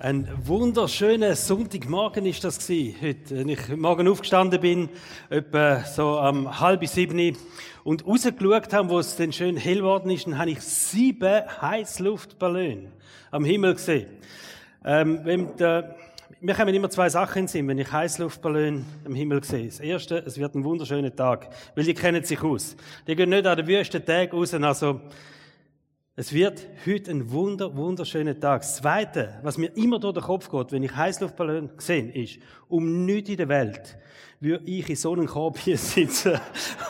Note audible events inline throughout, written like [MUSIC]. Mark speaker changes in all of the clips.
Speaker 1: Ein wunderschöner Sonntagmorgen ist das gewesen, heute. Wenn ich Morgen aufgestanden bin, etwa so am halb sieben und rausgeschaut habe, wo es dann schön hell geworden ist, dann habe ich sieben Heißluftballone am Himmel gesehen. Ähm, wenn der, mir kommen immer zwei Sachen in Sinn, wenn ich Heißluftballone am Himmel sehe. Das erste, es wird ein wunderschöner Tag, weil die kennen sich aus. Die gehen nicht an den wüsten Tag raus, also es wird heute ein wunder, wunderschöner Tag. Das Zweite, was mir immer durch den Kopf geht, wenn ich Heißluftballon sehe, ist, um nichts in der Welt würde ich in so einem Korb hier [LAUGHS] sitzen.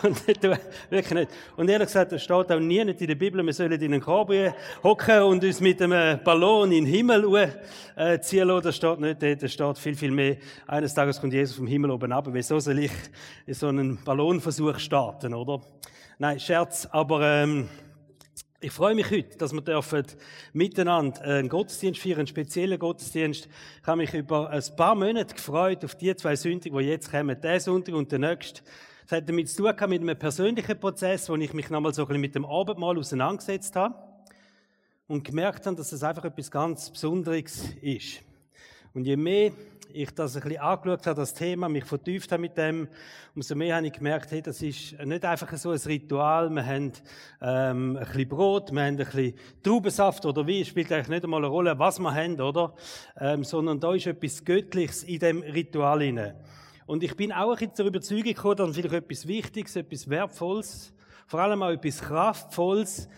Speaker 1: und nicht, wirklich nicht. Und ehrlich gesagt, es steht auch nie nicht in der Bibel, wir sollen in einen Korb hocken und uns mit einem Ballon in den Himmel ziehen lassen. Das steht nicht dort. Das steht viel, viel mehr. Eines Tages kommt Jesus vom Himmel oben ab. Wieso soll ich in so einen Ballonversuch starten, oder? Nein, Scherz, aber, ähm, ich freue mich heute, dass wir dürfen miteinander einen Gottesdienst feiern, einen speziellen Gottesdienst. Ich habe mich über ein paar Monate gefreut auf die zwei Sündige, die jetzt kommen, der Sonntag und der nächste. Das hat damit zu tun mit einem persönlichen Prozess, wo ich mich nochmal so ein bisschen mit dem Abendmahl auseinandergesetzt habe und gemerkt habe, dass es einfach etwas ganz Besonderes ist. Und je mehr ich das ein bisschen angeschaut habe, das Thema, mich vertieft habe mit dem, umso mehr habe ich gemerkt, hey, das ist nicht einfach so ein Ritual. Wir haben ähm, ein bisschen Brot, wir haben ein bisschen Traubensaft oder wie, spielt eigentlich nicht einmal eine Rolle, was wir haben, oder? Ähm, sondern da ist etwas Göttliches in dem Ritual inne. Und ich bin auch ein bisschen zur Überzeugung gekommen, dass vielleicht etwas Wichtiges, etwas Wertvolles, vor allem auch etwas Kraftvolles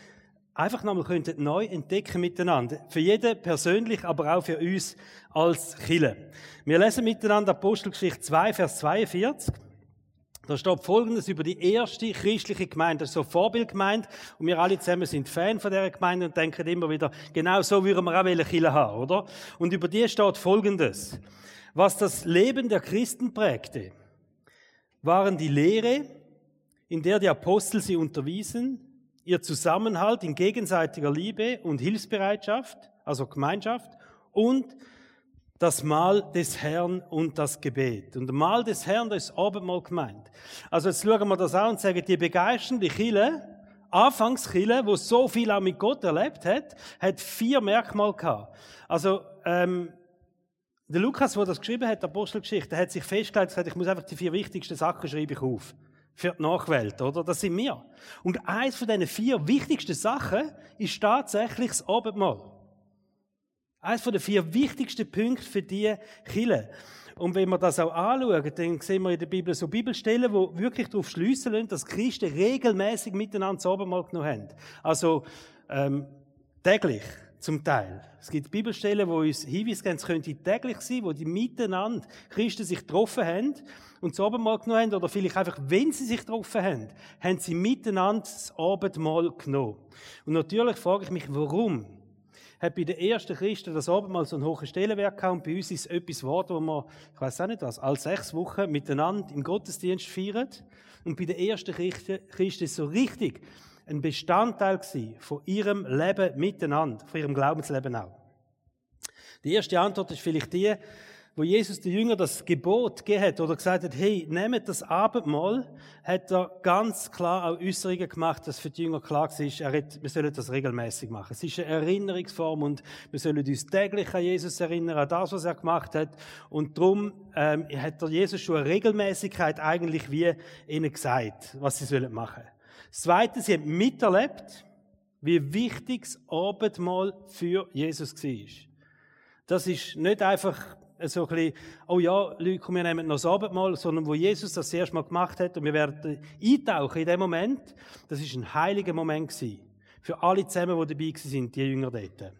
Speaker 1: einfach nochmal könnten neu entdecken miteinander. Für jeden persönlich, aber auch für uns als Chile. Wir lesen miteinander Apostelgeschichte 2, Vers 42. Da steht Folgendes über die erste christliche Gemeinde. Das ist so Vorbildgemeinde. Und wir alle zusammen sind Fan von dieser Gemeinde und denken immer wieder, genau so würden wir auch Kirche haben, oder? Und über die steht Folgendes. Was das Leben der Christen prägte, waren die Lehre, in der die Apostel sie unterwiesen, ihr Zusammenhalt in gegenseitiger Liebe und Hilfsbereitschaft, also Gemeinschaft, und das Mahl des Herrn und das Gebet. Und das Mahl des Herrn, das ist Abendmahl gemeint. Also jetzt schauen wir das an und sagen, die begeisternde Chile, Anfangschile, wo so viel auch mit Gott erlebt hat, hat vier Merkmale gehabt. Also, ähm, der Lukas, der das geschrieben hat, Apostelgeschichte, hat sich festgelegt, gesagt, ich muss einfach die vier wichtigsten Sachen schreibe ich auf für die Nachwelt, oder? Das sind wir. Und eins von diesen vier wichtigsten Sachen ist tatsächlich das Abendmahl. Eins von den vier wichtigsten Punkten für die Kille. Und wenn wir das auch anschauen, dann sehen wir in der Bibel so Bibelstellen, wo wirklich darauf schliessen dass Christen regelmäßig miteinander das Abendmahl genommen haben. Also, ähm, täglich zum Teil. Es gibt Bibelstellen, wo uns Hinweise geben, es könnte täglich sein, wo die miteinander Christen sich getroffen haben und das Abendmahl genommen haben, oder vielleicht einfach, wenn sie sich getroffen haben, haben sie miteinander das Abendmahl genommen. Und natürlich frage ich mich, warum hat bei den ersten Christen das Abendmahl so einen hohen Stellenwert gehabt und bei uns ist es etwas geworden, wo wir, ich weiß auch nicht was, alle sechs Wochen miteinander im Gottesdienst feiern. Und bei den ersten Christen, Christen ist es so richtig ein Bestandteil gewesen von ihrem Leben miteinander, von ihrem Glaubensleben auch. Die erste Antwort ist vielleicht die, wo Jesus den Jünger das Gebot gegeben hat oder gesagt hat, hey, nehmt das Abendmahl, hat er ganz klar auch Äußerungen gemacht, dass für die Jünger klar war, wir sollen das regelmäßig machen. Es ist eine Erinnerungsform und wir sollen uns täglich an Jesus erinnern, an das, was er gemacht hat. Und darum ähm, hat der Jesus schon eine Regelmäßigkeit eigentlich wie ihnen gesagt, was sie sollen machen. Das Zweite, sie haben miterlebt, wie wichtig das Abendmahl für Jesus war. Das ist nicht einfach so ein bisschen, oh ja, Leute, wir nehmen noch das Abendmahl, sondern wo Jesus das erste Mal gemacht hat und wir werden eintauchen in dem Moment, das ist ein heiliger Moment gewesen. Für alle zusammen, die dabei sind, die Jünger dort.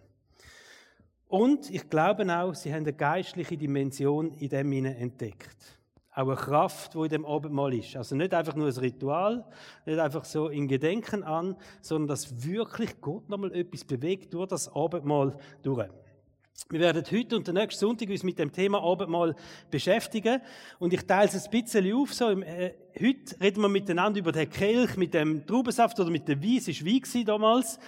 Speaker 1: Und ich glaube auch, sie haben eine geistliche Dimension in dem entdeckt auch eine Kraft, die in dem Abendmahl ist. Also nicht einfach nur ein Ritual, nicht einfach so in Gedenken an, sondern dass wirklich Gott nochmal etwas bewegt durch das Abendmahl durch. Wir werden heute und den nächsten Sonntag uns mit dem Thema Abendmahl beschäftigen. Und ich teile es ein bisschen auf. So, äh, heute reden wir miteinander über den Kelch mit dem Traubensaft oder mit dem Wein. Es war Wein damals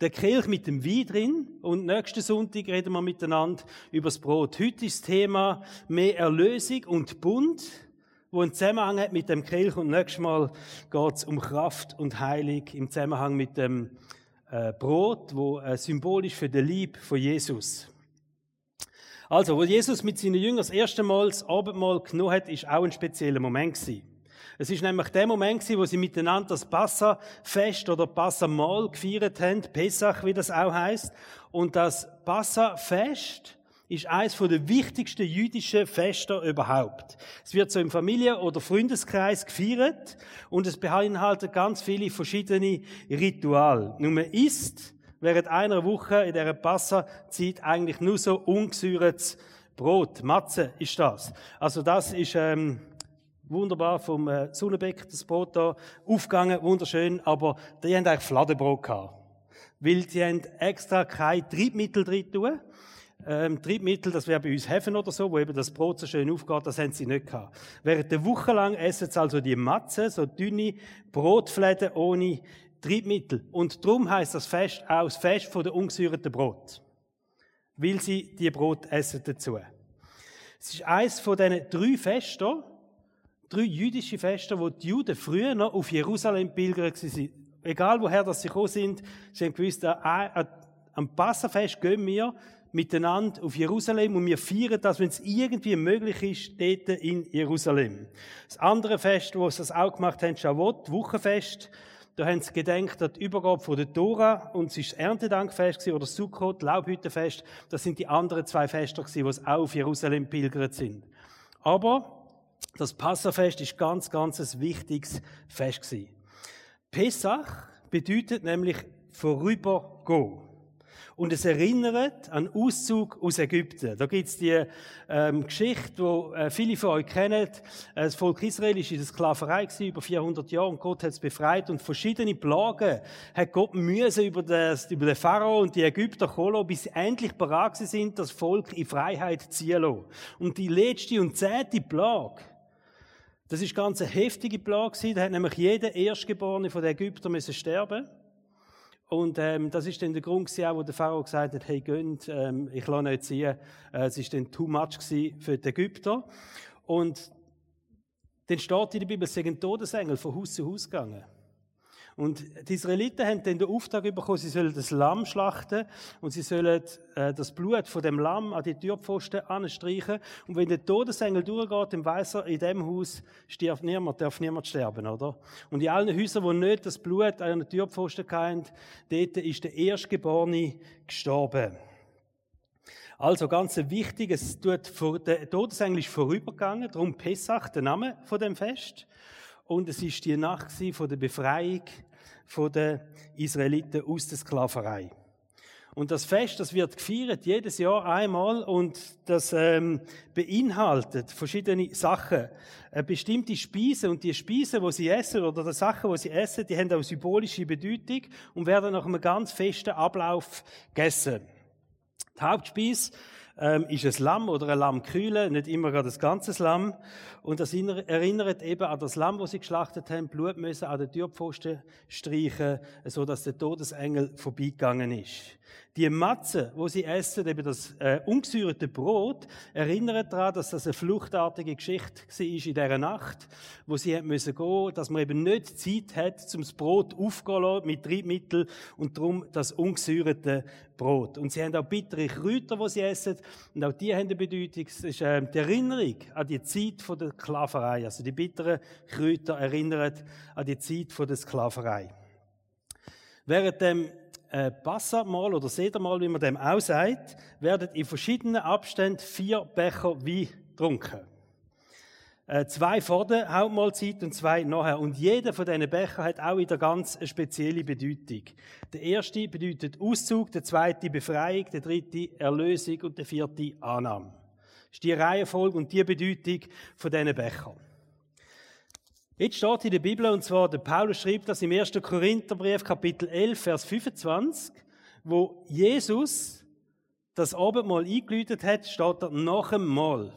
Speaker 1: der Kelch mit dem Wein drin und nächsten Sonntag reden wir miteinander über das Brot. Heute ist das Thema mehr Erlösung und Bund, wo einen Zusammenhang hat mit dem Kelch und nächstes Mal geht es um Kraft und Heilung im Zusammenhang mit dem äh, Brot, wo äh, symbolisch für den Lieb von Jesus. Also, wo Jesus mit seinen Jüngern das erste Mal das Abendmahl genommen hat, ist auch ein spezieller Moment gewesen. Es ist nämlich der Moment gewesen, wo sie miteinander das Passafest oder Passamal gefeiert haben, Pessach, wie das auch heißt. Und das Passafest ist eines der wichtigsten jüdischen Feste überhaupt. Es wird so im Familie- oder Freundeskreis gefeiert und es beinhaltet ganz viele verschiedene Rituale. Nun, man isst während einer Woche in dieser Passazeit eigentlich nur so ungesäuertes Brot. Matze ist das. Also das ist ähm, wunderbar vom äh, Sonnenbeck, das Brot da, aufgegangen, wunderschön, aber die haben eigentlich Fladenbrot gehabt. Weil die haben extra kein Triebmittel drin tun ähm, Triebmittel, das wäre bei uns Hefen oder so, wo eben das Brot so schön aufgeht, das haben sie nicht gehabt. Während der Woche lang essen sie also die Matze, so dünne Brotfläden ohne Triebmittel. Und darum heißt das Fest auch das Fest von der ungesäuerten Brot. Weil sie die Brot essen dazu. Es ist eines von diesen drei Festen, drei jüdische Feste, wo die Juden früher noch auf Jerusalem pilgern sind. Egal woher das sie gekommen sind, sie haben gewusst, am Passafest gehen wir miteinander auf Jerusalem und wir feiern das, wenn es irgendwie möglich ist, dort in Jerusalem. Das andere Fest, wo sie das auch gemacht haben, Shavuot, Wochenfest, da haben sie gedenkt an die Übergabe von der Tora und es das Erntedankfest oder Sukkot, Laubhüttenfest. Das sind die anderen zwei Feste es auch auf Jerusalem pilgert sind. Aber das Passafest ist ganz, ganz ein wichtiges Fest. Pesach bedeutet nämlich vorübergehen. Und es erinnert an Auszug aus Ägypten. Da gibt's die ähm, Geschichte, wo äh, viele von euch kennen. Äh, das Volk Israel ist in der Sklaverei gewesen, über 400 Jahre und Gott hat es befreit und verschiedene Plagen hat Gott müssen über, das, über den Pharao und die Ägypter kommen, bis sie endlich bereit sind, das Volk in Freiheit zu ziehen lassen. Und die letzte und zehnte Plage, das ist ganz eine heftige Plage. Da hat nämlich jeder Erstgeborene von den Ägyptern müssen sterben. Und ähm, das ist dann der Grund gewesen, auch, wo der Pharao gesagt hat, hey, gönnt, ähm, ich lasse nicht ziehen. Äh, es ist dann too much gewesen für die Ägypter. Und dann steht in der Bibel, es ein Todesengel von Haus zu Haus gegangen. Und die Israeliten haben dann den Auftrag bekommen, sie sollen das Lamm schlachten und sie sollen äh, das Blut von dem Lamm an die Türpfosten anstreichen. Und wenn der Todesengel durchgeht, dann weiss er, in dem Haus stirbt niemand, darf niemand sterben, oder? Und in allen Häusern, wo nicht das Blut an den Türpfosten hatten, dort ist der Erstgeborene gestorben. Also ganz wichtig, es tut der Todesengel ist vorübergegangen, darum Pessach, der Name von dem Fest. Und es ist die Nacht von der Befreiung der Israeliten aus der Sklaverei. Und das Fest, das wird gefeiert jedes Jahr einmal und das ähm, beinhaltet verschiedene Sachen, eine bestimmte Speise und die Speise, wo sie essen oder die Sachen, wo sie essen, die haben auch symbolische Bedeutung und werden nach einem ganz festen Ablauf gegessen. Die Hauptspeise ähm, ist ein Lamm oder ein Lammkühle, nicht immer gerade das ganze Lamm. Und das erinnert eben an das Lamm, das sie geschlachtet haben, Blut müssen an den Türpfosten streichen, so dass der Todesengel vorbeigegangen ist. Die Matze, wo sie essen, eben das äh, ungesäuerte Brot, erinnert daran, dass das eine fluchtartige Geschichte war in dieser Nacht, wo sie haben müssen gehen, dass man eben nicht Zeit hat, zum das Brot aufzugehen mit Triebmitteln und darum das ungesäuerte Brot. Und sie haben auch bittere Kräuter, die sie essen, und auch die haben eine Bedeutung. Es ist äh, die Erinnerung an die Zeit von der Sklaverei. Also die bitteren Kräuter erinnern an die Zeit von der Sklaverei. Während dem äh, oder Sedermal, wie man dem auch sagt, werden in verschiedenen Abständen vier Becher Wein getrunken. Äh, zwei vor der Hauptmahlzeit und zwei nachher. Und jeder von diesen Becher hat auch wieder ganz eine spezielle Bedeutung. Der erste bedeutet Auszug, der zweite Befreiung, der dritte Erlösung und der vierte Annahme. Das ist die Reihenfolge und die Bedeutung von diesen Bechern. Jetzt steht in der Bibel, und zwar, der Paulus schreibt das im 1. Korintherbrief, Kapitel 11, Vers 25, wo Jesus das Abendmahl eingeläutet hat, steht er nach dem Mahl.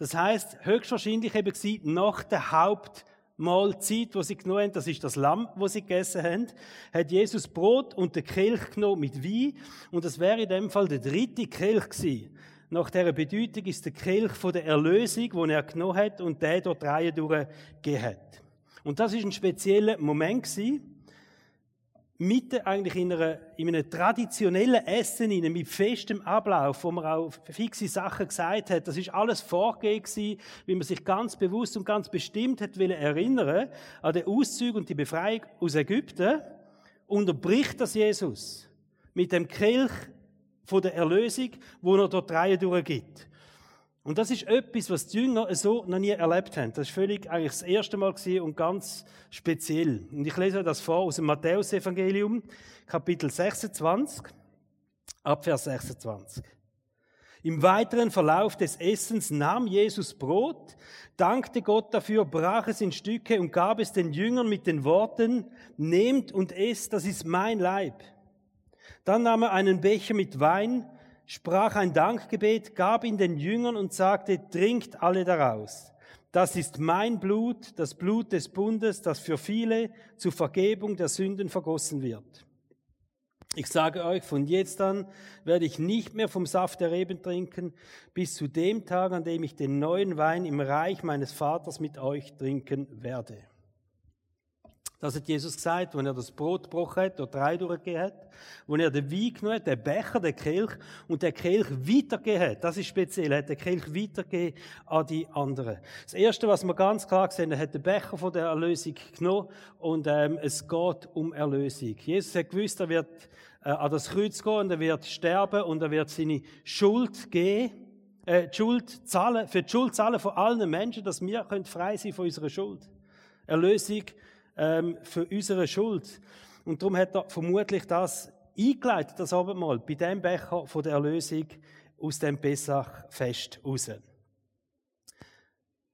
Speaker 1: Das heißt, höchstwahrscheinlich eben gewesen, nach der Hauptmahlzeit, wo sie genommen haben, das ist das Lamm, wo sie gegessen haben, hat Jesus Brot und den Kelch genommen mit Wein, und das wäre in dem Fall der dritte Kelch gewesen. Nach dieser Bedeutung ist der Kelch von der Erlösung, den er genommen hat und der dort Reihe durchgegeben hat. Und das ist ein spezieller Moment gewesen. Mitten eigentlich in, einer, in einem traditionellen Essen in mit festem Ablauf, wo man auch fixe Sachen gesagt hat. Das ist alles vorgegeben gewesen, wie man sich ganz bewusst und ganz bestimmt hat will erinnern an den Auszug und die Befreiung aus Ägypten. Unterbricht das Jesus mit dem Kelch von der Erlösung, wo er dort Reihe durchgibt. Und das ist etwas, was die Jünger so noch nie erlebt haben. Das ist völlig eigentlich das erste Mal und ganz speziell. Und ich lese das vor aus dem Matthäus-Evangelium, Kapitel 26, Abvers 26. Im weiteren Verlauf des Essens nahm Jesus Brot, dankte Gott dafür, brach es in Stücke und gab es den Jüngern mit den Worten, nehmt und esst, das ist mein Leib. Dann nahm er einen Becher mit Wein, sprach ein Dankgebet, gab ihn den Jüngern und sagte, trinkt alle daraus. Das ist mein Blut, das Blut des Bundes, das für viele zur Vergebung der Sünden vergossen wird. Ich sage euch, von jetzt an werde ich nicht mehr vom Saft der Reben trinken, bis zu dem Tag, an dem ich den neuen Wein im Reich meines Vaters mit euch trinken werde. Das hat Jesus gesagt, wenn er das Brot gebrochen hat, oder drei durchgegeben hat, wo er den Wein genommen hat, den Becher, den Kelch, und den Kelch weitergegeben hat. Das ist speziell. Er hat den Kelch weitergegeben an die anderen. Das Erste, was wir ganz klar gesehen er hat den Becher von der Erlösung genommen, und ähm, es geht um Erlösung. Jesus hat gewusst, er wird äh, an das Kreuz gehen, und er wird sterben, und er wird seine Schuld geben, äh, die Schuld zahlen, für die Schuld zahlen von allen Menschen, dass wir frei sein von unserer Schuld. Erlösung ähm, für unsere Schuld. Und darum hat er vermutlich das eingeleitet, das Abendmahl, bei dem Becher von der Erlösung aus dem Pessach-Fest raus.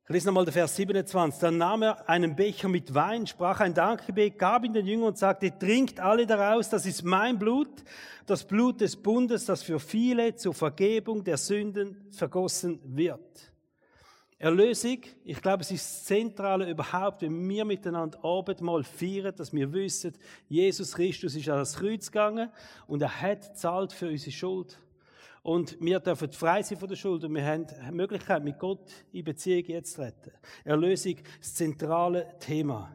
Speaker 1: Ich lese nochmal den Vers 27. Dann nahm er einen Becher mit Wein, sprach ein Dankgebet, gab ihn den Jüngern und sagte, trinkt alle daraus, das ist mein Blut, das Blut des Bundes, das für viele zur Vergebung der Sünden vergossen wird. Erlösung, ich glaube, es ist das Zentrale überhaupt, wenn wir miteinander Abendmahl feiern, dass wir wissen, Jesus Christus ist an das Kreuz gegangen und er hat zahlt für unsere Schuld. Und wir dürfen frei sein von der Schuld und wir haben die Möglichkeit, mit Gott in Beziehung jetzt zu retten. Erlösung, das zentrale Thema.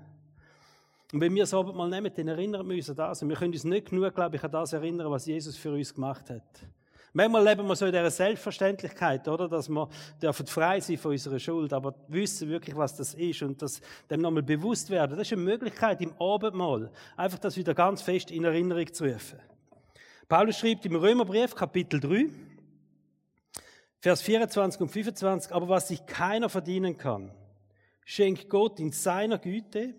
Speaker 1: Und wenn wir das Abendmahl nehmen, dann erinnern wir uns an das. Und wir können uns nicht genug, glaube ich, an das erinnern, was Jesus für uns gemacht hat. Manchmal leben wir so in dieser Selbstverständlichkeit, oder? Dass wir dürfen frei sein von unserer Schuld, aber wissen wirklich, was das ist und das dem nochmal bewusst werden. Das ist eine Möglichkeit im Abendmahl, einfach das wieder ganz fest in Erinnerung zu rufen. Paulus schreibt im Römerbrief, Kapitel 3, Vers 24 und 25, aber was sich keiner verdienen kann, schenkt Gott in seiner Güte.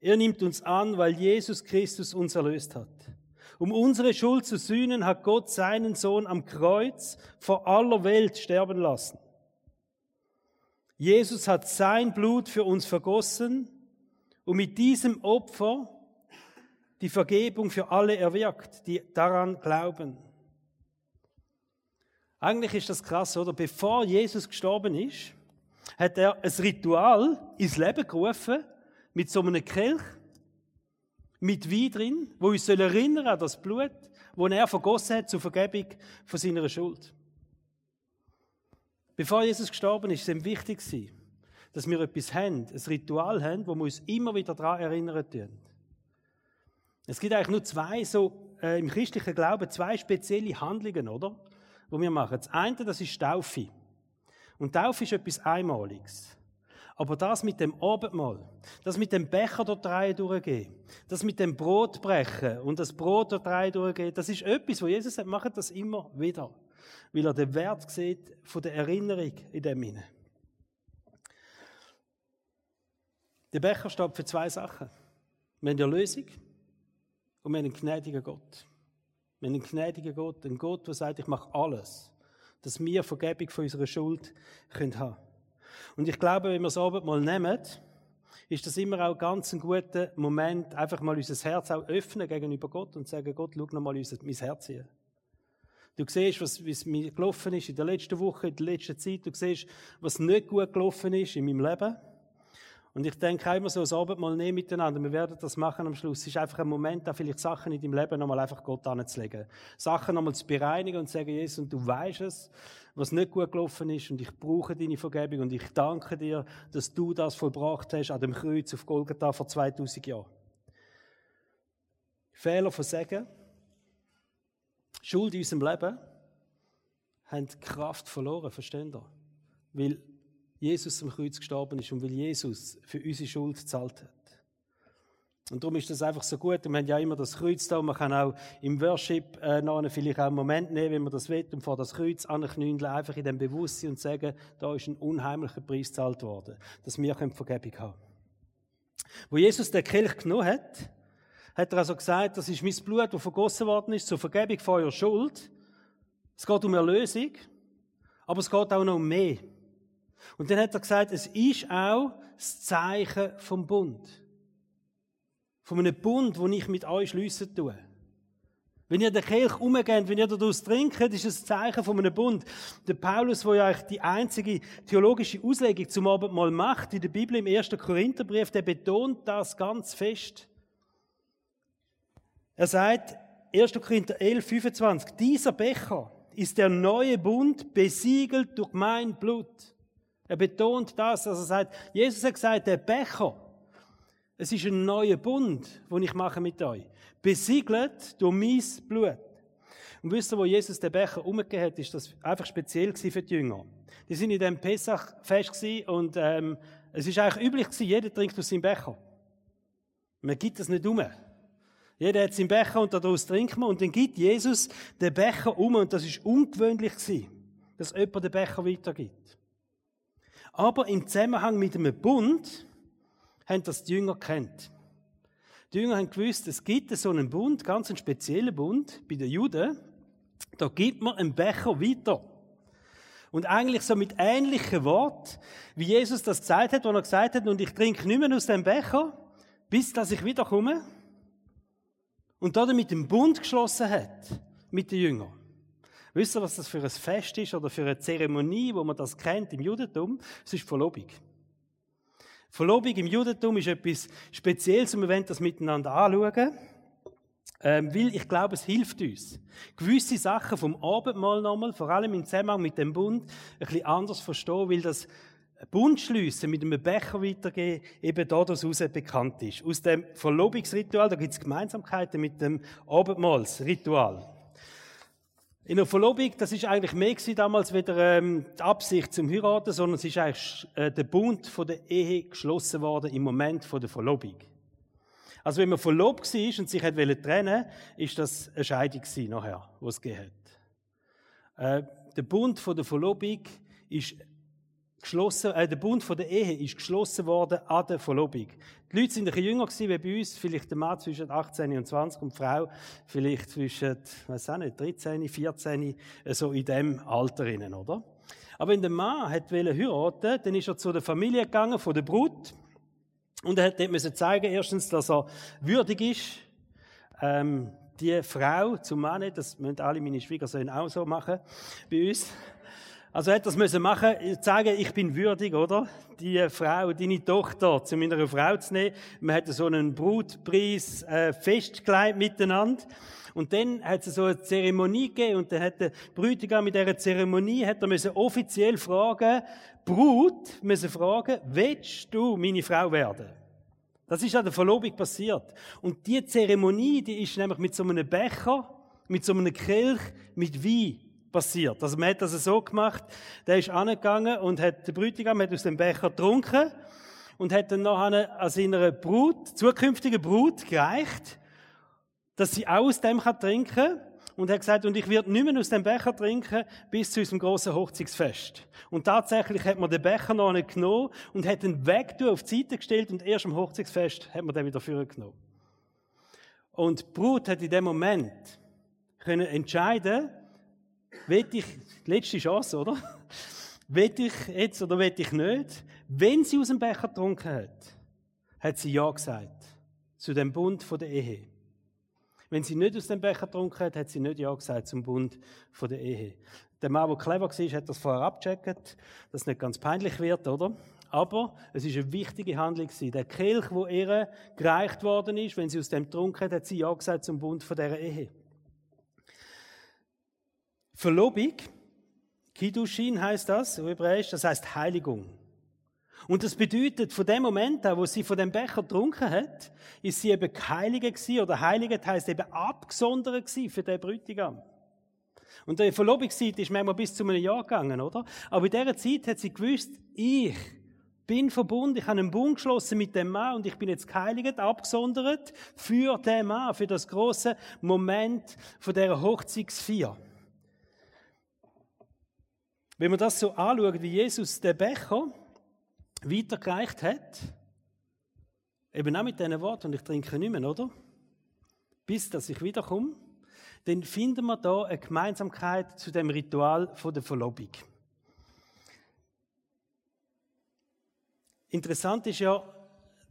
Speaker 1: Er nimmt uns an, weil Jesus Christus uns erlöst hat. Um unsere Schuld zu sühnen, hat Gott seinen Sohn am Kreuz vor aller Welt sterben lassen. Jesus hat sein Blut für uns vergossen und mit diesem Opfer die Vergebung für alle erwirkt, die daran glauben. Eigentlich ist das krass, oder? Bevor Jesus gestorben ist, hat er ein Ritual ins Leben gerufen mit so einem Kelch mit Wein drin, wo uns erinnern an das Blut, das er vergossen hat zur Vergebung von seiner Schuld. Bevor Jesus gestorben ist, ist es ihm wichtig dass wir etwas haben, ein Ritual haben, wo wir uns immer wieder daran erinnern tun. Es gibt eigentlich nur zwei, so äh, im christlichen Glauben, zwei spezielle Handlungen, oder? Wo wir machen. Das eine, das ist Taufe. Und Taufe ist etwas Einmaliges. Aber das mit dem Abendmahl, das mit dem Becher dort drei durchgehen, das mit dem Brot brechen und das Brot dort drei durchgehen, das ist etwas, wo Jesus sagt, macht das immer wieder. Weil er den Wert sieht von der Erinnerung in dem Sinne. Der Becher steht für zwei Sachen. Wir haben die Erlösung und wir haben einen gnädigen Gott. Wir haben einen gnädigen Gott, einen Gott, der sagt, ich mache alles, dass wir Vergebung von unserer Schuld haben können. Und ich glaube, wenn wir das Abendmahl nehmen, ist das immer auch ganz ein guter Moment, einfach mal unser Herz auch öffnen gegenüber Gott und sagen, Gott, schau noch mal mein Herz hier. Du siehst, was, es mir gelaufen ist in der letzten Woche, in der letzten Zeit. Du siehst, was nicht gut gelaufen ist in meinem Leben. Und ich denke auch immer so, das Abendmahl nehmen miteinander. Wir werden das machen am Schluss. Es ist einfach ein Moment, da vielleicht Sachen in deinem Leben nochmal einfach Gott anzulegen. Sachen nochmal zu bereinigen und zu sagen, Jesus, und du weißt es, was nicht gut gelaufen ist und ich brauche deine Vergebung und ich danke dir, dass du das vollbracht hast an dem Kreuz auf Golgatha vor 2000 Jahren. Fehler, Versagen, Schuld in unserem Leben haben die Kraft verloren, versteht ihr? Weil Jesus am Kreuz gestorben ist und weil Jesus für unsere Schuld gezahlt hat. Und darum ist das einfach so gut. Wir haben ja immer das Kreuz da. Man kann auch im Worship äh, noch vielleicht auch einen Moment nehmen, wenn man das will, und vor das Kreuz anknündeln, einfach in dem Bewusstsein und sagen, da ist ein unheimlicher Preis gezahlt worden, dass wir Vergebung haben Wo Jesus den Kelch genommen hat, hat er also gesagt, das ist mein Blut, das vergossen worden ist, zur Vergebung von eurer Schuld. Es geht um Erlösung, aber es geht auch noch um mehr. Und dann hat er gesagt, es ist auch das Zeichen vom Bund von einem Bund, den ich mit euch schliessen tue. Wenn ihr den Kelch umgeht, wenn ihr daraus trinkt, ist es ein Zeichen von einem Bund. Der Paulus, der ja die einzige theologische Auslegung zum Abendmahl macht, in der Bibel im 1. Korintherbrief, der betont das ganz fest. Er sagt, 1. Korinther 11, 25, dieser Becher ist der neue Bund, besiegelt durch mein Blut. Er betont das, also er sagt, Jesus hat gesagt, der Becher, es ist ein neuer Bund, den ich mache mit euch. Besiegelt durch mein Blut. Und wisst ihr, wo Jesus den Becher umgegeben hat, ist das einfach speziell für die Jünger. Die sind in dem Pessach-Fest und ähm, es ist eigentlich üblich gewesen, jeder trinkt aus seinem Becher. Man gibt das nicht um. Jeder hat seinen Becher und daraus trinkt man und dann gibt Jesus den Becher um und das ist ungewöhnlich gewesen, dass jemand den Becher weitergibt. Aber im Zusammenhang mit einem Bund haben das die Jünger kennt. Die Jünger haben gewusst, es gibt so einen Bund, ganz einen speziellen Bund bei den Juden. Da gibt man einen Becher weiter. Und eigentlich so mit ähnlichen Worten, wie Jesus das gesagt hat, wo er gesagt hat, und ich trinke nicht mehr aus dem Becher, bis dass ich wiederkomme. Und da mit dem Bund geschlossen hat, mit den Jüngern. Wisst ihr, was das für ein Fest ist oder für eine Zeremonie, wo man das kennt im Judentum? Es ist Verlobung. Verlobung im Judentum ist etwas Spezielles und wir wollen das miteinander anschauen. Ähm, weil ich glaube, es hilft uns, gewisse Sachen vom Abendmahl nochmal, vor allem im Zusammenhang mit dem Bund, ein bisschen anders verstehen, weil das Bundschliessen mit einem Becher weitergehen eben daraus bekannt ist. Aus dem Verlobungsritual, da gibt es Gemeinsamkeiten mit dem Abendmahlsritual. In der Verlobung, das ist eigentlich mehr gewesen damals wieder ähm, die Absicht zum Heiraten, sondern es ist eigentlich äh, der Bund von der Ehe geschlossen worden im Moment von der Verlobung. Also wenn man verlobt war und sich hat trennen ist das eine Scheidung gewesen nachher, was es hat. Äh, der Bund von der Verlobung ist geschlossen, äh, der Bund von der Ehe ist geschlossen worden an der Verlobung. Die Leute sind ein bisschen jünger gewesen wie bei uns, vielleicht der Mann zwischen 18 und 20 und die Frau vielleicht zwischen, weiß auch nicht, 13, 14, so in dem Alter innen, oder? Aber wenn der Mann hat heiraten dann ist er zu der Familie gegangen, von der Brut, und er hat dort müssen zeigen, erstens, dass er würdig ist, ähm, die Frau zum Mann, das müssen alle meine Schwiegersöhne auch so machen, bei uns, also hat das müssen machen, sagen, ich bin würdig, oder? Die Frau, deine Tochter zu meiner Frau zu nehmen. Man hat so einen Brutpreis äh, festgelegt miteinander. Und dann hat es so eine Zeremonie gegeben und dann hat der Brütigam mit dieser Zeremonie hat er müssen offiziell fragen, Brut müssen fragen, willst du meine Frau werden? Das ist an der Verlobung passiert. Und die Zeremonie, die ist nämlich mit so einem Becher, mit so einem Kelch, mit Wein passiert. Also man hat das so gemacht, der ist angegangen und hat, der Brütigam hat aus dem Becher getrunken und hat dann noch an seiner Brut, zukünftigen Brut gereicht, dass sie auch aus dem kann trinken und hat gesagt, und ich werde nicht mehr aus dem Becher trinken bis zu unserem grossen Hochzeitsfest. Und tatsächlich hat man den Becher noch nicht genommen und hat ihn weg auf die Seite gestellt und erst am Hochzeitsfest hat man den wieder genommen. Und die Brut hat in dem Moment können entscheiden, will ich, letzte Chance, oder? Will ich jetzt oder will ich nicht? Wenn sie aus dem Becher getrunken hat, hat sie Ja gesagt. Zu dem Bund der Ehe. Wenn sie nicht aus dem Becher getrunken hat, hat sie nicht Ja gesagt zum Bund der Ehe. Der Mann, der clever war, hat das vorher abgecheckt, dass es nicht ganz peinlich wird, oder? Aber es ist eine wichtige Handlung. Der Kelch, wo ihr gereicht worden ist, wenn sie aus dem getrunken hat, hat sie Ja gesagt zum Bund der Ehe. Verlobung, Kiddushin heißt das, hebräisch, das heißt Heiligung. Und das bedeutet, von dem Moment an, wo sie von dem Becher getrunken hat, ist sie eben geheilige gewesen, oder heilige heisst eben abgesondert gewesen für den Bräutigam. Und die Verlobungszeit ist manchmal bis zu einem Jahr gegangen, oder? Aber in dieser Zeit hat sie gewusst, ich bin verbunden, ich habe einen Bund geschlossen mit dem Mann und ich bin jetzt geheiligt, abgesondert für den Mann, für das große Moment von dieser Hochzeitsfeier. Wenn man das so anschaut, wie Jesus den Becher weitergereicht hat, eben auch mit diesen Worten, und ich trinke nicht mehr, oder? Bis, dass ich wiederkomme, dann finden wir da eine Gemeinsamkeit zu dem Ritual der Verlobung. Interessant ist ja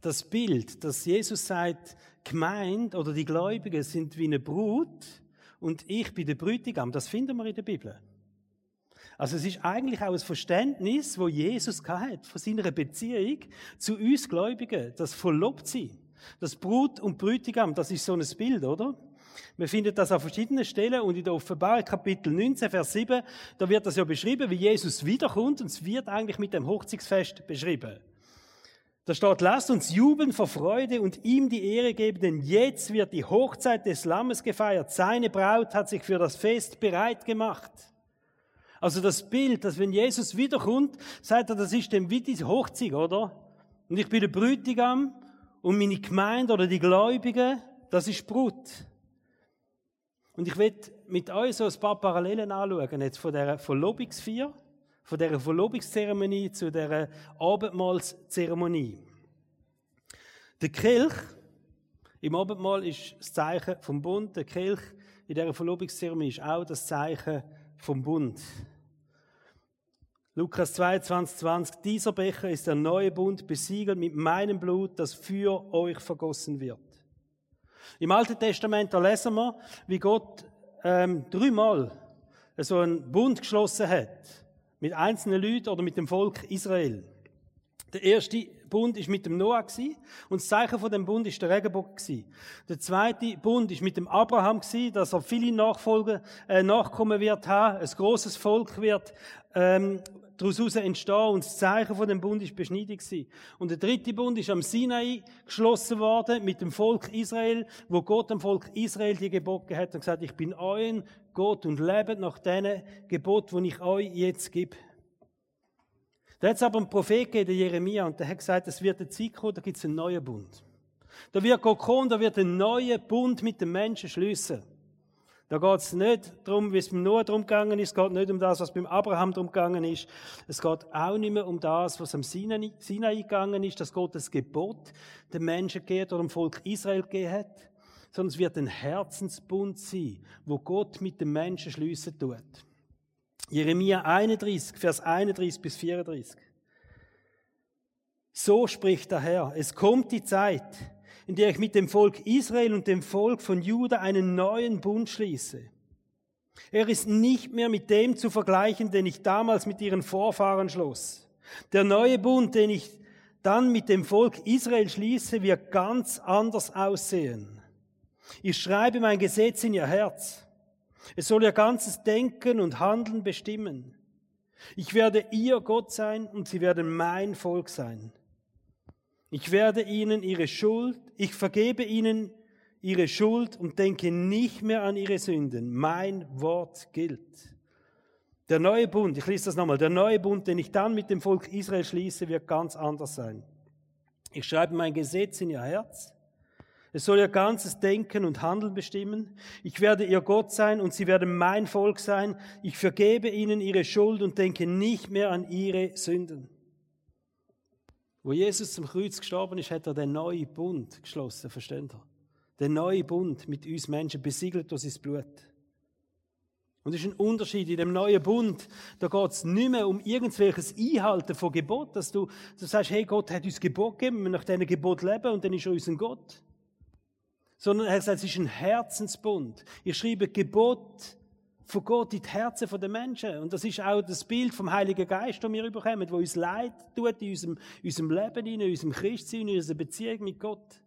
Speaker 1: das Bild, dass Jesus sagt, Gemeinde oder die Gläubigen sind wie eine Brut und ich bin der Brütigam. Das finden wir in der Bibel. Also es ist eigentlich auch ein Verständnis, wo Jesus hat von seiner Beziehung zu uns Gläubigen, das Verlobtsein. Das Brut und Brütigam, das ist so ein Bild, oder? Wir finden das an verschiedenen Stellen und in der Offenbarung Kapitel 19, Vers 7, da wird das ja beschrieben, wie Jesus wiederkommt und es wird eigentlich mit dem Hochzeitsfest beschrieben. Da steht, lasst uns jubeln vor Freude und ihm die Ehre geben, denn jetzt wird die Hochzeit des Lammes gefeiert. Seine Braut hat sich für das Fest bereit gemacht. Also das Bild, dass wenn Jesus wiederkommt, sagt er, das ist dem wie diese Hochzeit, oder? Und ich bin der Brütigam und meine Gemeinde oder die Gläubigen, das ist Brut. Und ich will mit euch so ein paar Parallelen anschauen, jetzt von der Verlobungsfeier, von der Verlobungszeremonie zu der Abendmahlszeremonie. Der Kelch im Abendmahl ist das Zeichen vom Bund. Der Kelch in der Verlobungszeremonie ist auch das Zeichen vom Bund. Lukas 22, 20. Dieser Becher ist der neue Bund, besiegelt mit meinem Blut, das für euch vergossen wird. Im Alten Testament, da lesen wir, wie Gott ähm, dreimal so einen Bund geschlossen hat. Mit einzelnen Leuten oder mit dem Volk Israel. Der erste Bund ist mit dem Noah und das Zeichen von dem Bund ist der Regenbogen. Der zweite Bund ist mit dem Abraham dass er viele Nachfolger äh, Nachkommen wird haben, ein großes Volk wird ähm, daraus entstehen und das Zeichen von dem Bund ist Beschneidung. Und der dritte Bund ist am Sinai geschlossen worden mit dem Volk Israel, wo Gott dem Volk Israel die Gebote hat und gesagt, ich bin euer Gott und lebt nach diesen Gebot, die ich euch jetzt gebe. Da hat es aber einen Prophet gegeben, Jeremia, und der hat gesagt, es wird eine Zeit kommen, da gibt es einen neuen Bund. Da wird Gott kommen, da wird ein neuer Bund mit den Menschen schließen. Da geht es nicht darum, wie es beim Noah darum gegangen ist. Es geht nicht um das, was beim Abraham darum gegangen ist. Es geht auch nicht mehr um das, was am Sinai, Sinai gegangen ist, dass Gott das Gebot den Menschen geht oder dem Volk Israel gegeben hat. Sondern es wird ein Herzensbund sein, wo Gott mit den Menschen schließen tut. Jeremia 31, Vers 31 bis 34. So spricht der Herr, es kommt die Zeit, in der ich mit dem Volk Israel und dem Volk von Juda einen neuen Bund schließe. Er ist nicht mehr mit dem zu vergleichen, den ich damals mit ihren Vorfahren schloss. Der neue Bund, den ich dann mit dem Volk Israel schließe, wird ganz anders aussehen. Ich schreibe mein Gesetz in ihr Herz. Es soll ihr ganzes Denken und Handeln bestimmen. Ich werde ihr Gott sein und sie werden mein Volk sein. Ich werde ihnen ihre Schuld, ich vergebe ihnen ihre Schuld und denke nicht mehr an ihre Sünden. Mein Wort gilt. Der neue Bund, ich lese das nochmal, der neue Bund, den ich dann mit dem Volk Israel schließe, wird ganz anders sein. Ich schreibe mein Gesetz in ihr Herz es soll ihr ganzes Denken und Handeln bestimmen. Ich werde ihr Gott sein und sie werden mein Volk sein. Ich vergebe ihnen ihre Schuld und denke nicht mehr an ihre Sünden. Wo Jesus zum Kreuz gestorben ist, hat er den neuen Bund geschlossen, versteht ihr? Den neuen Bund mit uns Menschen, besiegelt durch sein Blut. Und es ist ein Unterschied in dem neuen Bund. Da geht es nicht mehr um irgendwelches Einhalten von Gebot, dass du, du sagst, hey, Gott hat uns Gebot gegeben, wir nach diesem Gebot leben und dann ist er unser Gott sondern er sagt, es ist ein Herzensbund. Ich schreibe Gebot von Gott in die Herzen der Menschen. Und das ist auch das Bild vom Heiligen Geist, das wir überkommen, wo uns Leid tut in unserem, unserem Leben, in unserem Christsein, in unserer Beziehung mit Gott.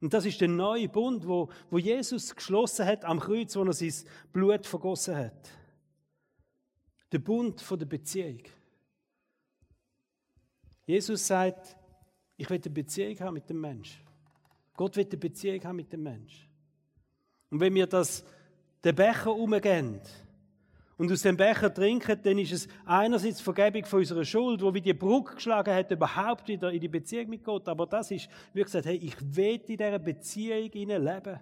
Speaker 1: Und das ist der neue Bund, wo, wo Jesus geschlossen hat am Kreuz, wo er sein Blut vergossen hat. Der Bund von der Beziehung. Jesus sagt, ich will eine Beziehung haben mit dem Mensch. Gott will eine Beziehung haben mit dem Mensch. Und wenn wir das, den Becher umgehen und aus dem Becher trinken, dann ist es einerseits Vergebung von unserer Schuld, wo wir die Brücke geschlagen hat, überhaupt wieder in die Beziehung mit Gott. Aber das ist, wie gesagt, hey, ich will in dieser Beziehung leben.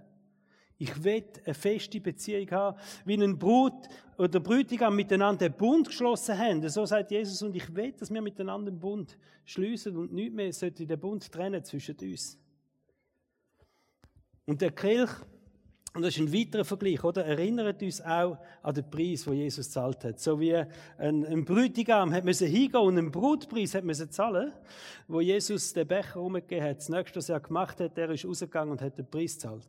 Speaker 1: Ich will eine feste Beziehung haben, wie ein Brut oder Brütigam miteinander einen Bund geschlossen haben. So sagt Jesus, und ich will, dass wir miteinander einen Bund schließen und nicht mehr sollte den Bund trennen zwischen uns. Und der Kelch, und das ist ein weiterer Vergleich, oder? Erinnert uns auch an den Preis, den Jesus zahlt hat. So wie ein, ein Brütigam hat müssen hingehen und einen Brutpreis hat müssen zahlen, wo Jesus den Becher umgegeben hat. Das nächste, was er gemacht hat, er ist rausgegangen und hat den Preis gezahlt.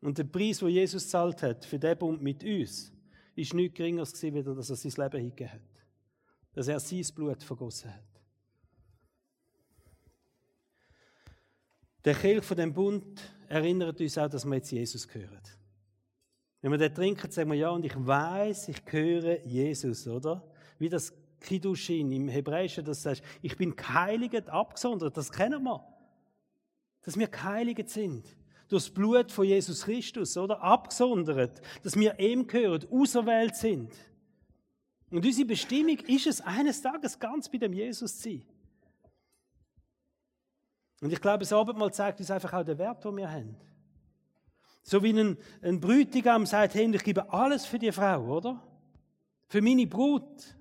Speaker 1: Und der Preis, den Jesus zahlt hat für den Bund mit uns, ist nichts geringeres gewesen, als dass er sein Leben hingegeben hat. Dass er sein Blut vergossen hat. Der Kelch von dem Bund erinnert uns auch, dass wir jetzt Jesus gehören. Wenn wir den trinken, sagen wir ja, und ich weiß, ich gehöre Jesus, oder? Wie das Kiddushin im Hebräischen, das sagt, ich bin geheiligt, abgesondert, das kennen wir. Dass wir geheiligt sind durch das Blut von Jesus Christus, oder? Abgesondert, dass wir ihm gehören, auserwählt sind. Und unsere Bestimmung ist es, eines Tages ganz bei dem Jesus zu sein. Und ich glaube, das Abendmahl zeigt uns einfach auch den Wert, den wir haben. So wie ein, ein Brütigam sagt, hey, ich gebe alles für die Frau, oder? Für meine Brut.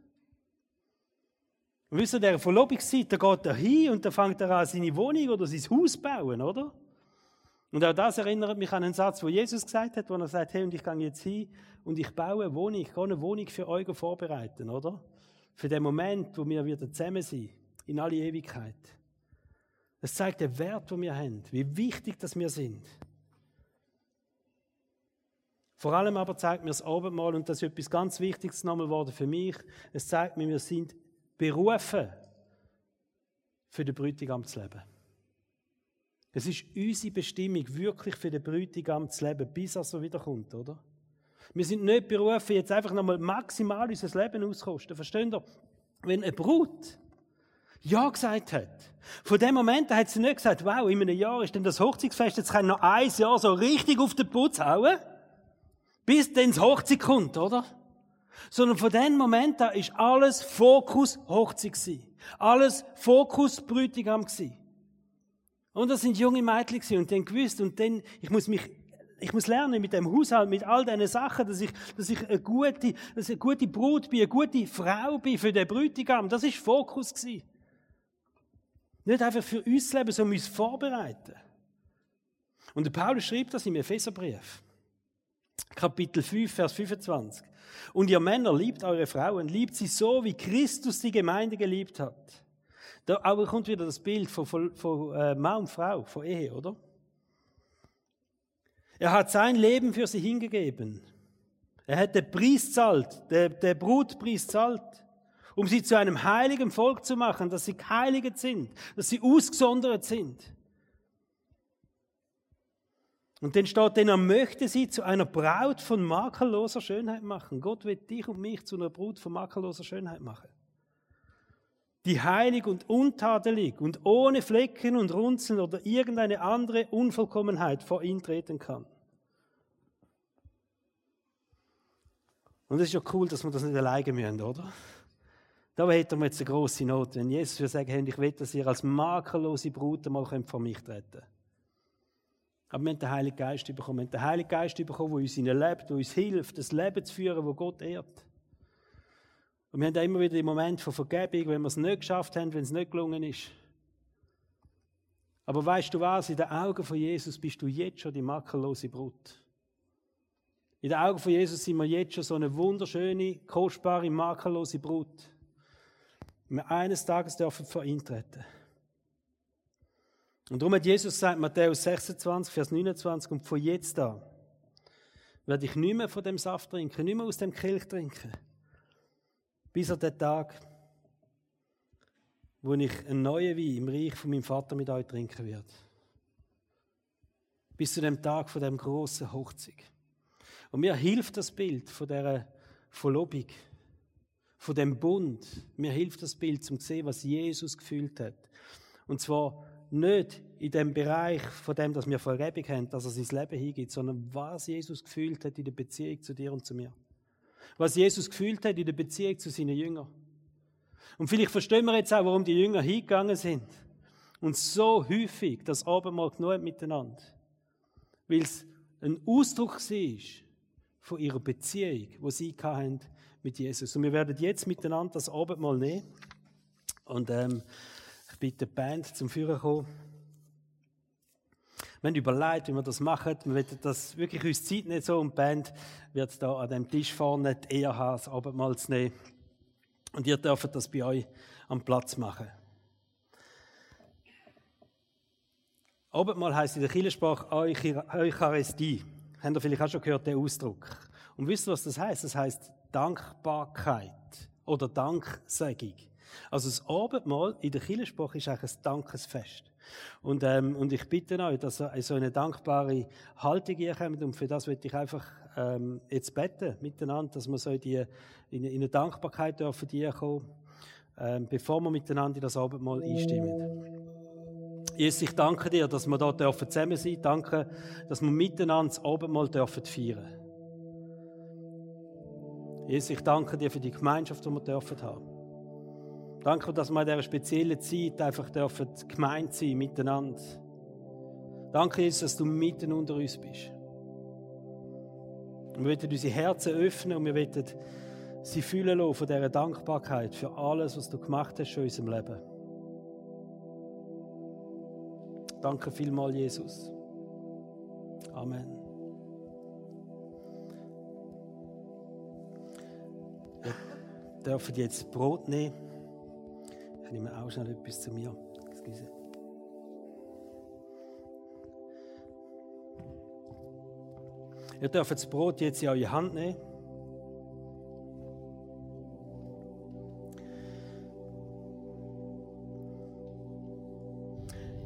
Speaker 1: Und wisst ihr, der Verlobungszeit, da geht er hin und da fängt er an, seine Wohnung oder sein Haus zu bauen, oder? Und auch das erinnert mich an einen Satz, wo Jesus gesagt hat, wo er sagt, hey, und ich gehe jetzt hin und ich baue eine Wohnung, ich gehe eine Wohnung für euch vorbereiten, oder? Für den Moment, wo wir wieder zusammen sind, in alle Ewigkeit. Das zeigt den Wert, den wir haben, wie wichtig dass wir sind. Vor allem aber zeigt mir das Abendmahl, und das ist etwas ganz Wichtiges nochmal geworden für mich, es zeigt mir, wir sind berufen, für den Bräutigam zu leben. Es ist unsere Bestimmung, wirklich für den Bräutigam zu leben, bis er so wiederkommt, oder? Wir sind nicht berufen, jetzt einfach nochmal maximal unser Leben auskosten. Versteht ihr? Wenn eine Brut Ja gesagt hat, von dem Moment hat sie nicht gesagt, wow, in einem Jahr ist denn das Hochzeitsfest, jetzt kann ich noch ein Jahr so richtig auf den Putz hauen, bis dann das Hochzeit kommt, oder? Sondern von dem Moment an ist alles Fokus Hochzeit gewesen. Alles Fokus Bräutigam gewesen. Und das sind junge Mädchen und dann gewusst und dann, ich muss mich, ich muss lernen mit dem Haushalt, mit all diesen Sachen, dass ich, dass ich eine gute, dass ich eine gute Brut bin, eine gute Frau bin für den Bräutigam. Das ist Fokus gewesen. Nicht einfach für uns leben, sondern uns vorbereiten. Und der Paulus schreibt das im Epheserbrief. Kapitel 5, Vers 25. Und ihr Männer liebt eure Frauen, liebt sie so, wie Christus die Gemeinde geliebt hat da aber kommt wieder das Bild von, von, von äh, Mann und Frau, von Ehe, oder? Er hat sein Leben für sie hingegeben. Er hat den Preis zahlt, der, der Brutpreis zahlt, um sie zu einem heiligen Volk zu machen, dass sie geheiligt sind, dass sie ausgesondert sind. Und dann steht, denn er möchte sie zu einer Braut von makelloser Schönheit machen. Gott wird dich und mich zu einer Brut von makelloser Schönheit machen die heilig und untadelig und ohne Flecken und Runzeln oder irgendeine andere Unvollkommenheit vor ihn treten kann. Und es ist ja cool, dass wir das nicht alleine müssen, oder? Da hätten wir jetzt eine grosse Not, wenn Jesus würde sagen, ich will, dass ihr als makellose Brut mal vor mich treten Aber wir haben den Heiligen Geist bekommen. Wir haben den Heiligen Geist bekommen, der uns lebt, der uns hilft, das Leben zu führen, wo Gott ehrt. Und wir haben immer wieder den Moment von Vergebung, wenn wir es nicht geschafft haben, wenn es nicht gelungen ist. Aber weißt du was? In den Augen von Jesus bist du jetzt schon die makellose Brut. In den Augen von Jesus sind wir jetzt schon so eine wunderschöne, kostbare, makellose Brut. Wir eines Tages dürfen vor ihn treten. Und darum hat Jesus gesagt, Matthäus 26, Vers 29, und von jetzt an werde ich nicht mehr von dem Saft trinken, nicht mehr aus dem Kelch trinken bis an den Tag, wo ich einen neuen Wein im Reich von meinem Vater mit euch trinken werde. Bis zu dem Tag von dem großen Hochzeit. Und mir hilft das Bild von der Verlobung, von dem Bund. Mir hilft das Bild zum sehen, was Jesus gefühlt hat. Und zwar nicht in dem Bereich von dem, dass wir Vergebung haben, dass er sein Leben hingibt, sondern was Jesus gefühlt hat in der Beziehung zu dir und zu mir. Was Jesus gefühlt hat in der Beziehung zu seinen Jüngern. Und vielleicht verstehen wir jetzt auch, warum die Jünger hingegangen sind. Und so häufig das Abendmahl genug miteinander. Weil es ein Ausdruck war von ihrer Beziehung, die sie hatten mit Jesus. Und wir werden jetzt miteinander das Abendmahl nehmen. Und ähm, ich bitte die Band zum Führer kommen. Wir haben überlegt, wie wir das machen. Wir werden das wirklich uns Zeit nicht so und die Band wird da an dem Tisch vorne die Ehre haben, das Abendmahl zu nehmen. Und ihr dürft das bei euch am Platz machen. Abendmahl heisst in der Kirchensprache Eucharistie. Habt ihr vielleicht auch schon gehört, den Ausdruck. Und wisst ihr, was das heißt? Das heißt Dankbarkeit oder Danksagung. Also das Abendmahl in der Kirchensprache ist eigentlich ein Dankesfest. Und, ähm, und ich bitte euch, dass ihr so eine dankbare Haltung hier kommt. Und für das möchte ich einfach ähm, jetzt beten miteinander, dass wir so in, die, in, in eine Dankbarkeit dürfen die kommen, ähm, bevor wir miteinander in das Abendmahl einstimmen. Jesus, ich danke dir, dass wir dürfen zusammen sein. Danke, dass wir miteinander das Abendmahl dürfen feiern. Jesus, ich danke dir für die Gemeinschaft, die wir dürfen haben. Danke, dass wir in dieser speziellen Zeit einfach dürfen gemeint sein miteinander. Danke, Jesus, dass du mitten unter uns bist. Und wir wollen unsere Herzen öffnen und wir wollen sie fühlen lassen von dieser Dankbarkeit für alles, was du gemacht hast in unserem Leben. Danke vielmals, Jesus. Amen. Dürfen jetzt Brot nehmen. Ich nehme auch schnell etwas zu mir. Excuse. Ihr dürft das Brot jetzt in eure Hand nehmen.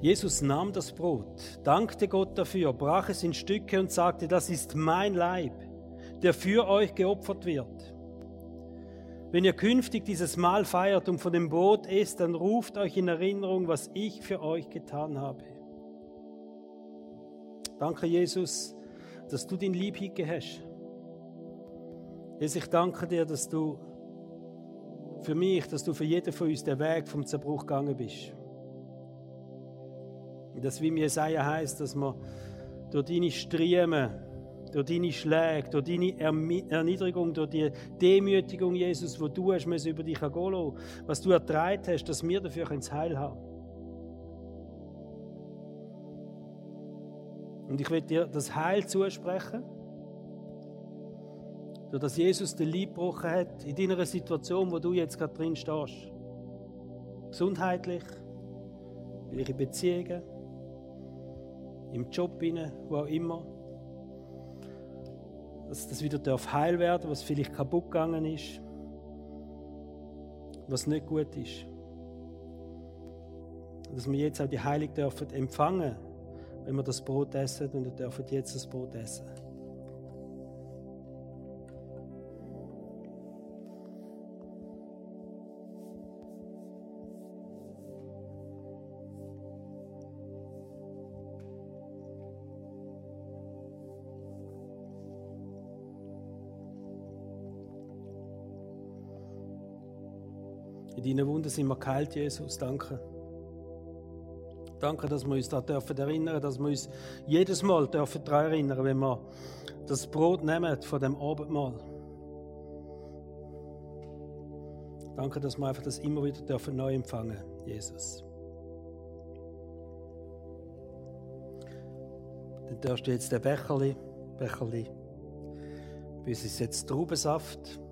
Speaker 1: Jesus nahm das Brot, dankte Gott dafür, brach es in Stücke und sagte, das ist mein Leib, der für euch geopfert wird. Wenn ihr künftig dieses Mahl feiert und von dem Brot esst, dann ruft euch in Erinnerung, was ich für euch getan habe. Danke, Jesus, dass du den Lieb hast. Jesus, ich danke dir, dass du für mich, dass du für jeden von uns den Weg vom Zerbruch gegangen bist. Das wie mir Jesaja heißt, dass man durch deine Striemen, durch deine Schläge, durch deine Erniedrigung, durch die Demütigung, Jesus, wo du hast müssen über dich gehen was du ertreibt hast, dass wir dafür ins Heil haben. Und ich will dir das Heil zusprechen, durch dass Jesus den Lieb gebrochen hat in deiner Situation, wo du jetzt gerade drin stehst. Gesundheitlich, welche Beziehungen, im Job wo auch immer. Dass das wieder darf heil werden, was vielleicht kaputt gegangen ist, was nicht gut ist. Dass wir jetzt auch die Heilung dürfen empfangen, wenn wir das Brot essen und wir dürfen jetzt das Brot essen. In deinen Wunden sind wir geheilt, Jesus. Danke. Danke, dass wir uns da dürfen dass wir uns jedes Mal dürfen daran erinnern, wenn wir das Brot nehmen von dem Abendmahl. Danke, dass wir einfach das immer wieder dürfen neu empfangen, Jesus. Dann darfst du jetzt den Becherli, Becherli, bis es jetzt Traubensaft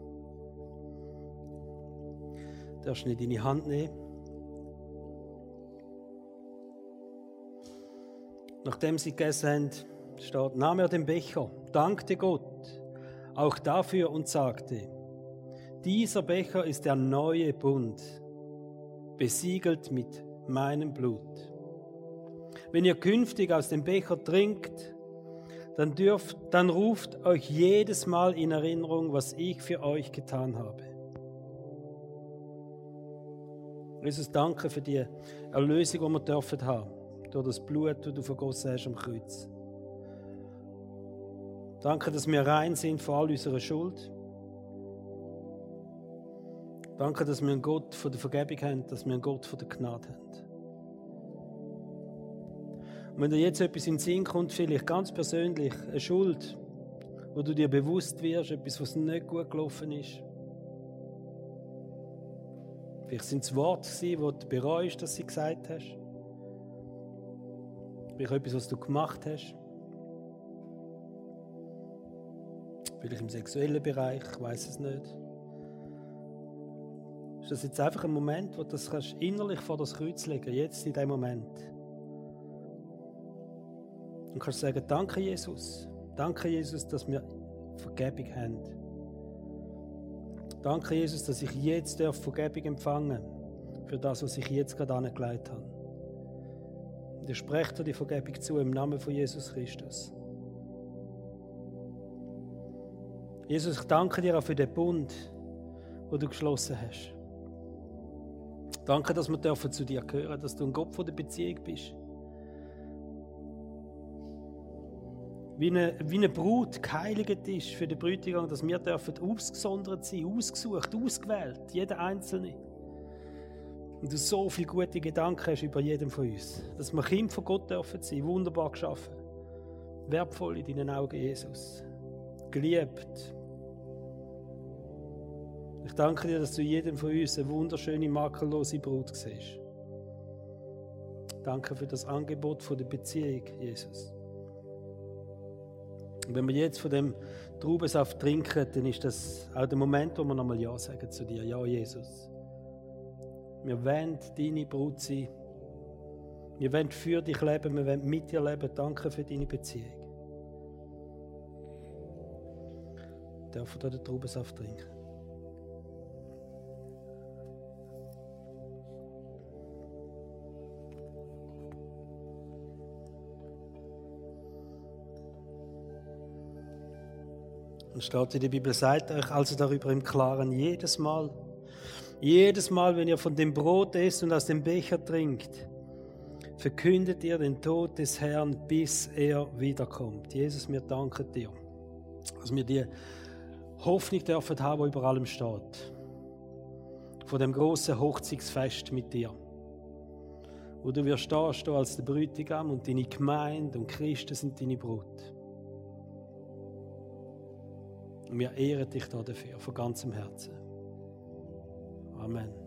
Speaker 1: darfst du nicht in die Hand nehmen. Nachdem sie gegessen haben, steht, nahm er den Becher, dankte Gott auch dafür und sagte, dieser Becher ist der neue Bund, besiegelt mit meinem Blut. Wenn ihr künftig aus dem Becher trinkt, dann dürft, dann ruft euch jedes Mal in Erinnerung, was ich für euch getan habe. Jesus, danke für die Erlösung, die wir dürfen haben. Durch das Blut, das du vergossen hast am Kreuz. Danke, dass wir rein sind von all unserer Schuld. Danke, dass wir einen Gott von der Vergebung haben, dass wir einen Gott von der Gnade haben. Und wenn dir jetzt etwas in den Sinn kommt, vielleicht ganz persönlich, eine Schuld, wo du dir bewusst wirst, etwas, was nicht gut gelaufen ist. Vielleicht sind es Worte, die du bereust, dass du gesagt hast. Vielleicht etwas, was du gemacht hast. Vielleicht im sexuellen Bereich, ich weiß es nicht. Ist das jetzt einfach ein Moment, wo du das kannst innerlich vor das Kreuz legen, jetzt in dem Moment? Und kannst sagen, danke Jesus, danke Jesus, dass wir Vergebung haben. Danke Jesus, dass ich jetzt Vergebung empfangen für das, was ich jetzt gerade angelegt habe. Und ich spreche dir die Vergebung zu im Namen von Jesus Christus. Jesus, ich danke dir auch für den Bund, wo du geschlossen hast. Danke, dass wir dürfen zu dir gehören, dass du ein Gott von der Beziehung bist. Wie eine, wie eine Brut geheiligt ist für den Bräutigam, dass wir dürfen ausgesondert sein, ausgesucht, ausgewählt, jeder Einzelne. Und du so viele gute Gedanken hast über jedem von uns. Dass wir Kind von Gott dürfen sein, wunderbar geschaffen. Wertvoll in deinen Augen, Jesus. Geliebt, ich danke dir, dass du jedem von uns eine wunderschöne, makellose Brut siehst. Danke für das Angebot von der Beziehung, Jesus. Wenn wir jetzt von dem Traubensaft trinken, dann ist das auch der Moment, wo wir nochmal Ja sagen zu dir. Ja, Jesus. Wir wollen deine Brut sein. Wir wollen für dich leben, wir wollen mit dir leben. Danke für deine Beziehung. Dürfen wir den Traubensaft trinken? Und steht in der Bibel, seid euch also darüber im Klaren, jedes Mal, jedes Mal, wenn ihr von dem Brot esst und aus dem Becher trinkt, verkündet ihr den Tod des Herrn, bis er wiederkommt. Jesus, wir danken dir, dass wir die Hoffnung dürfen haben, die über allem steht. Von dem großen Hochzeitsfest mit dir. Wo du wirst stehen als der Bräutigam und deine Gemeinde und Christen sind deine Brut. Und wir ehren dich dafür von ganzem Herzen. Amen.